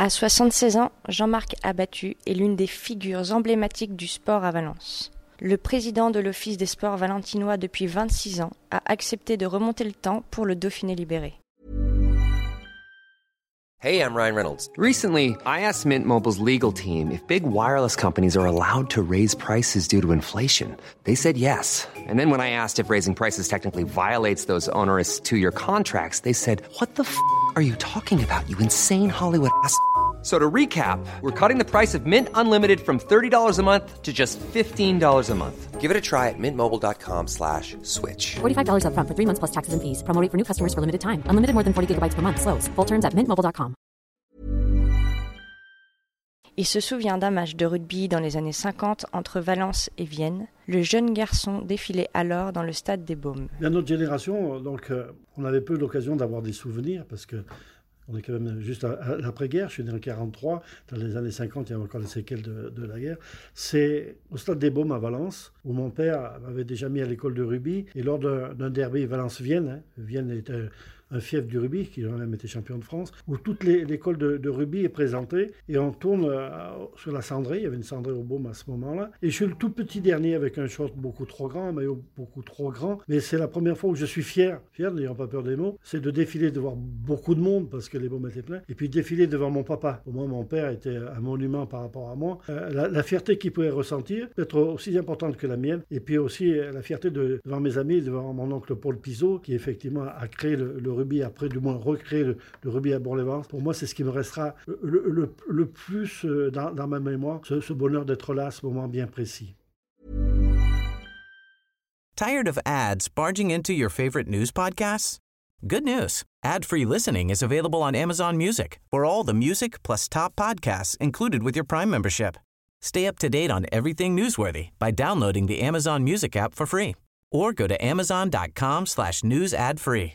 À 76 ans, Jean-Marc Abattu est l'une des figures emblématiques du sport à Valence. Le président de l'Office des sports valentinois depuis 26 ans a accepté de remonter le temps pour le Dauphiné libéré. Hey, I'm Ryan Reynolds. Recently, I asked Mint Mobile's legal team if big wireless companies are allowed to raise prices due to inflation. They said yes. And then when I asked if raising prices technically violates those onerous two-year contracts, they said, "What the f*** are you talking about? You insane Hollywood ass." So to recap, we're cutting the price of Mint Unlimited from $30 a month to just $15 a month. Give it a try at mintmobile.com slash switch. $45 upfront for three months plus taxes and fees. Promo rate for new customers for limited time. Unlimited more than 40 gigabytes per month. Slows. Full terms at mintmobile.com. Il se souvient d'un match de rugby dans les années 50 entre Valence et Vienne. Le jeune garçon défilait alors dans le stade des Baumes. Bien, notre génération, donc, euh, on avait peu l'occasion d'avoir des souvenirs parce que on est quand même juste à, l'après-guerre. Je suis né en 43. Dans les années 50, il y a encore les séquelles de, de la guerre. C'est au stade des Baumes à Valence, où mon père m'avait déjà mis à l'école de rugby. Et lors d'un d'un derby Valence-Vienne, hein, Vienne était un fief du rugby, qui a même été champion de France, où toute l'école de, de rugby est présentée. Et on tourne euh, sur la cendrée. Il y avait une cendrée au Baume à ce moment-là. Et je suis le tout petit dernier avec un short beaucoup trop grand, un maillot beaucoup trop grand. Mais c'est la première fois où je suis fier, fier, n'ayant pas peur des mots, c'est de défiler devant beaucoup de monde, parce que les Baumes étaient pleins. Et puis défiler devant mon papa. Au moins, mon père était un monument par rapport à moi. Euh, la, fierté qu'il pouvait ressentir peut être aussi importante que la mienne. Et puis aussi euh, la fierté de, devant mes amis, devant mon oncle Paul Pizot, qui effectivement a créé le, le rugby après, du moins recréé le, le à Bourg-les-Valences. Pour moi, c'est ce qui me restera le, le- plus euh, dans, ma mémoire, ce, ce bonheur d'être là à ce moment bien précis. Tired of ads barging into your favorite news podcasts? Good news. Ad-free listening is available on Amazon Music for all the music plus top podcasts included with your Prime membership. Stay up to date on everything newsworthy by downloading the Amazon Music app for free or go to amazon.com slash news ad free.